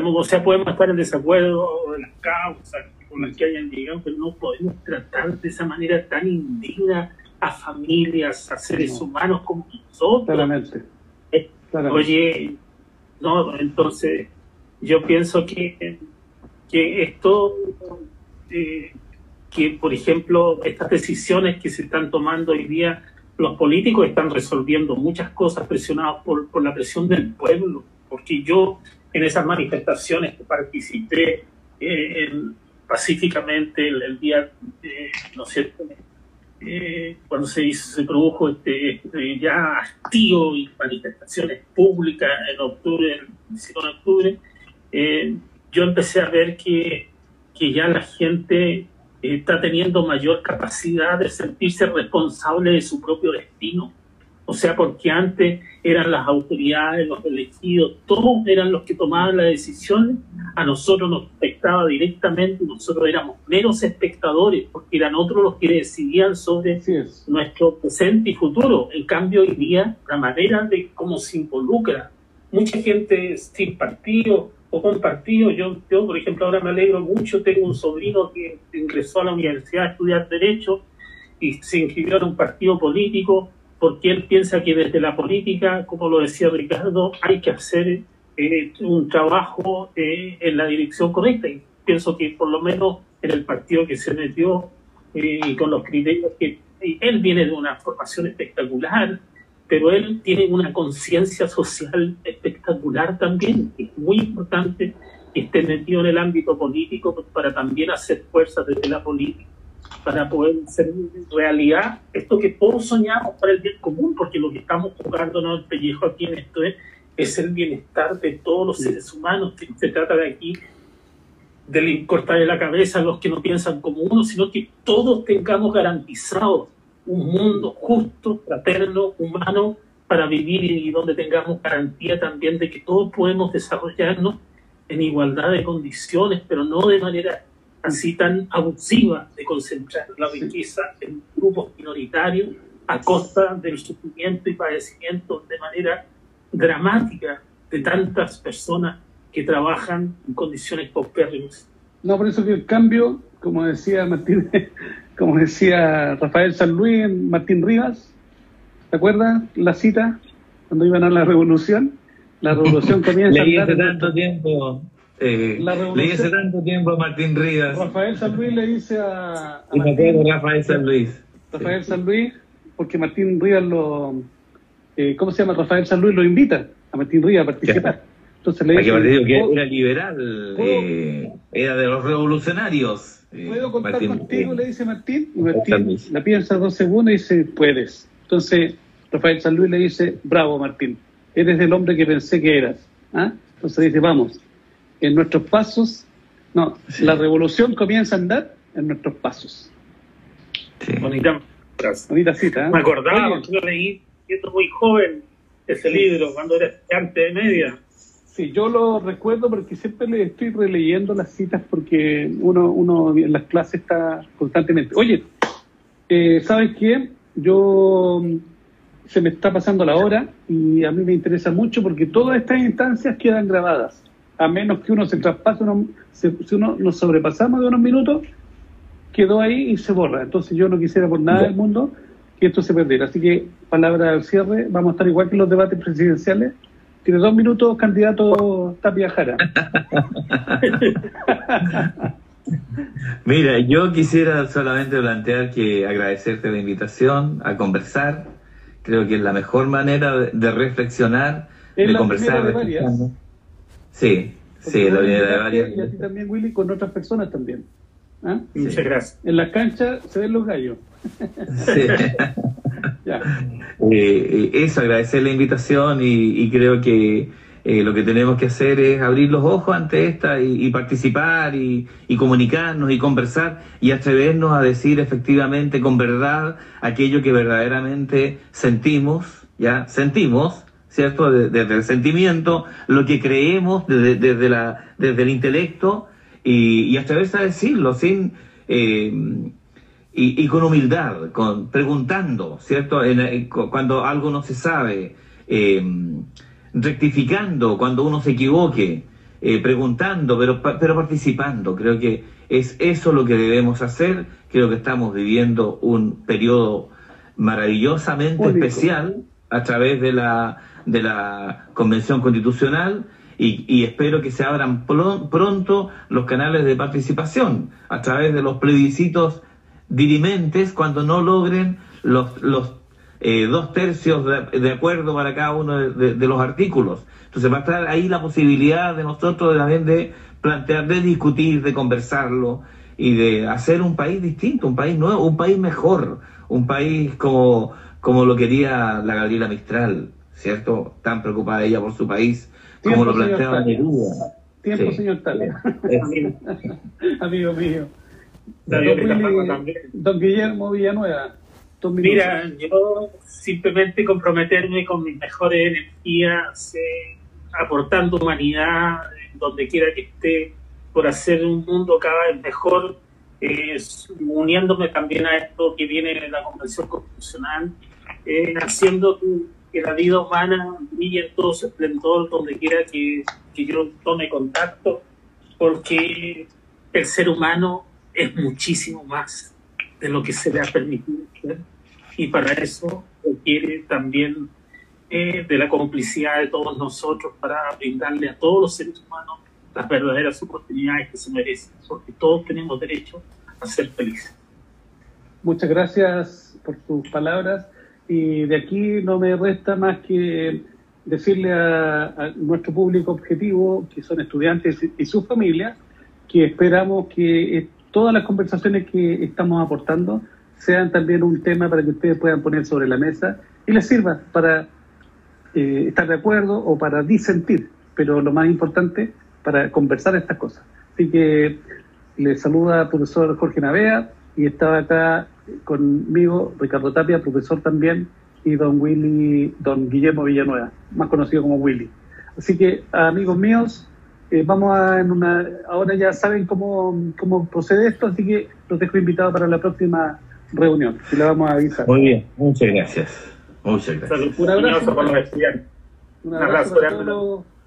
o sea, podemos estar en desacuerdo de las causas con las que hayan llegado, pero no podemos tratar de esa manera tan indigna a familias, a seres humanos como nosotros. Claramente. Eh, oye, no, entonces yo pienso que, que esto, eh, que por ejemplo, estas decisiones que se están tomando hoy día, los políticos están resolviendo muchas cosas presionados por, por la presión del pueblo, porque yo en esas manifestaciones que participé eh, pacíficamente el, día, eh, ¿no es cierto?, eh, cuando se, produjo este, este, ya hastío y manifestaciones públicas en octubre, el 19 de octubre, yo empecé a ver que, que ya la gente está teniendo mayor capacidad de sentirse responsable de su propio destino, O sea, porque antes eran las autoridades, los elegidos, todos eran los que tomaban las decisiones, a nosotros nos afectaba directamente, nosotros éramos meros espectadores, porque eran otros los que decidían sobre nuestro presente y futuro. En cambio, hoy día, la manera de cómo se involucra mucha gente sin partido o con partido, yo, yo por ejemplo ahora me alegro mucho, tengo un sobrino que ingresó a la universidad a estudiar Derecho y se inscribió en un partido político, porque él piensa que desde la política, como lo decía Ricardo, hay que hacer eh, un trabajo eh, en la dirección correcta. Y pienso que por lo menos en el partido que se metió eh, y con los criterios que él viene de una formación espectacular, pero él tiene una conciencia social espectacular también, es muy importante que esté metido en el ámbito político para también hacer fuerza desde la política para poder hacer realidad esto que todos soñamos para el bien común, porque lo que estamos jugando el pellejo aquí en esto es, es el bienestar de todos los seres humanos, que se trata de aquí de cortarle la cabeza a los que no piensan como uno, sino que todos tengamos garantizado un mundo justo, fraterno, humano, para vivir y donde tengamos garantía también de que todos podemos desarrollarnos en igualdad de condiciones, pero no de manera así tan abusiva de concentrar la riqueza en grupos minoritarios a costa del sufrimiento y padecimiento de manera dramática de tantas personas que trabajan en condiciones paupérrimas. No, por eso que el cambio, como decía Martín, como decía Rafael San Luis Martín Rivas, ¿te acuerdas la cita cuando iban a la revolución? La revolución comienza a hace tanto tiempo eh, le hace tanto tiempo a Martín Rivas. Rafael San Luis le dice a. y me acuerdo Rafael San Luis. Rafael San Luis, porque Martín Rivas lo. Eh, ¿Cómo se llama? Rafael San Luis lo invita a Martín Rivas a participar. Entonces le dice. que era liberal, eh, era de los revolucionarios. Eh, ¿Puedo contar contigo? Le dice Martín. Y Martín la piensa dos segundos y dice: Puedes. Entonces Rafael San Luis le dice: Bravo, Martín. Eres el hombre que pensé que eras. ¿Ah? Entonces dice: Vamos en nuestros pasos. No, la revolución comienza a andar en nuestros pasos. Bonita, Bonita cita. ¿eh? Me acordaba, yo leí siendo muy joven ese libro, cuando era estudiante de media. Sí, yo lo recuerdo porque siempre le estoy releyendo las citas porque uno, uno en las clases está constantemente. Oye, eh, ¿sabes qué? Yo se me está pasando la hora y a mí me interesa mucho porque todas estas instancias quedan grabadas a menos que uno se traspase, si uno nos sobrepasamos de unos minutos, quedó ahí y se borra. Entonces yo no quisiera por nada del mundo que esto se perdiera. Así que, palabra al cierre, vamos a estar igual que en los debates presidenciales. Tiene dos minutos, candidato Tapia Jara. Mira, yo quisiera solamente plantear que agradecerte la invitación a conversar. Creo que es la mejor manera de, reflexionar, de conversar. Sí, sí, la unidad de varias. Y así también, Willy, con otras personas también. ¿Ah? Muchas gracias. En la cancha se ven los gallos. Sí. Eh, eso, agradecer la invitación y, creo que eh, lo que tenemos que hacer es abrir los ojos ante esta y, participar y, y, comunicarnos y conversar y atrevernos a decir efectivamente con verdad aquello que verdaderamente sentimos, ya sentimos ¿cierto? Desde, el sentimiento, lo que creemos desde, la, desde el intelecto y, y atreverse a decirlo sin, eh, y, con humildad, con, preguntando, ¿cierto? cuando algo no se sabe, eh, rectificando cuando uno se equivoque, eh, preguntando, pero, pero participando. Creo que es eso lo que debemos hacer. Creo que estamos viviendo un periodo maravillosamente especial a través de la de la Convención Constitucional y, espero que se abran pronto los canales de participación a través de los plebiscitos dirimentes cuando no logren los, los eh, dos tercios de, acuerdo para cada uno de, los artículos. Entonces va a estar ahí la posibilidad de nosotros de, de plantear, de discutir, de conversarlo y de hacer un país distinto, un país nuevo, un país mejor, un país como, como lo quería la Gabriela Mistral. ¿Cierto? Tan preocupada ella por su país, como lo planteaba Neruda. Tiempo, señor Talia. Amigo mío. Don, don, Guillermo Villanueva. Mira, yo simplemente comprometerme con mis mejores energías, eh, aportando humanidad donde quiera que esté, por hacer un mundo cada vez mejor, eh, uniéndome también a esto que viene de la Convención Constitucional, eh, haciendo que la vida humana brille en todo su esplendor donde quiera que, que yo tome contacto, porque el ser humano es muchísimo más de lo que se le ha permitido y para eso requiere también eh, de la complicidad de todos nosotros para brindarle a todos los seres humanos las verdaderas oportunidades que se merecen, porque todos tenemos derecho a ser felices. Muchas gracias por tus palabras y de aquí no me resta más que decirle a, nuestro público objetivo, que son estudiantes y sus familias, que esperamos que eh, todas las conversaciones que estamos aportando sean también un tema para que ustedes puedan poner sobre la mesa y les sirva para eh, estar de acuerdo o para disentir, pero lo más importante, para conversar estas cosas. Así que les saluda el profesor Jorge Navea y estaba acá conmigo Ricardo Tapia, profesor también, y don Willy, don Guillermo Villanueva, más conocido como Willy. Así que, amigos míos, eh, vamos a en una, ahora ya saben cómo, cómo procede esto, así que los dejo invitados para la próxima reunión y la vamos a avisar. Muy bien, muchas gracias. Muchas gracias. Un abrazo para los estudiantes. Un abrazo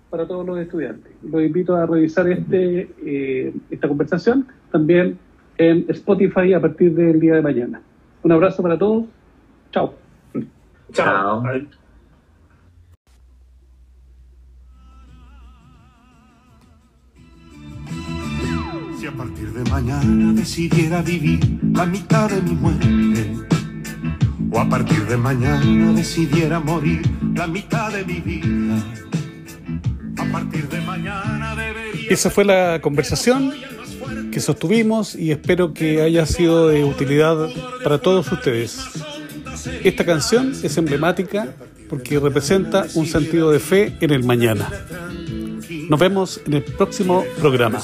para, todos los, estudiantes. Los invito a revisar este eh, esta conversación también en Spotify a partir del día de mañana. Un abrazo para todos. Chao. Chao. Si a partir de mañana decidiera vivir la mitad de mi muerte, o a partir de mañana decidiera morir la mitad de mi vida, a partir de mañana debería... Esa fue la conversación que sostuvimos y espero que haya sido de utilidad para todos ustedes. Esta canción es emblemática porque representa un sentido de fe en el mañana. Nos vemos en el próximo programa.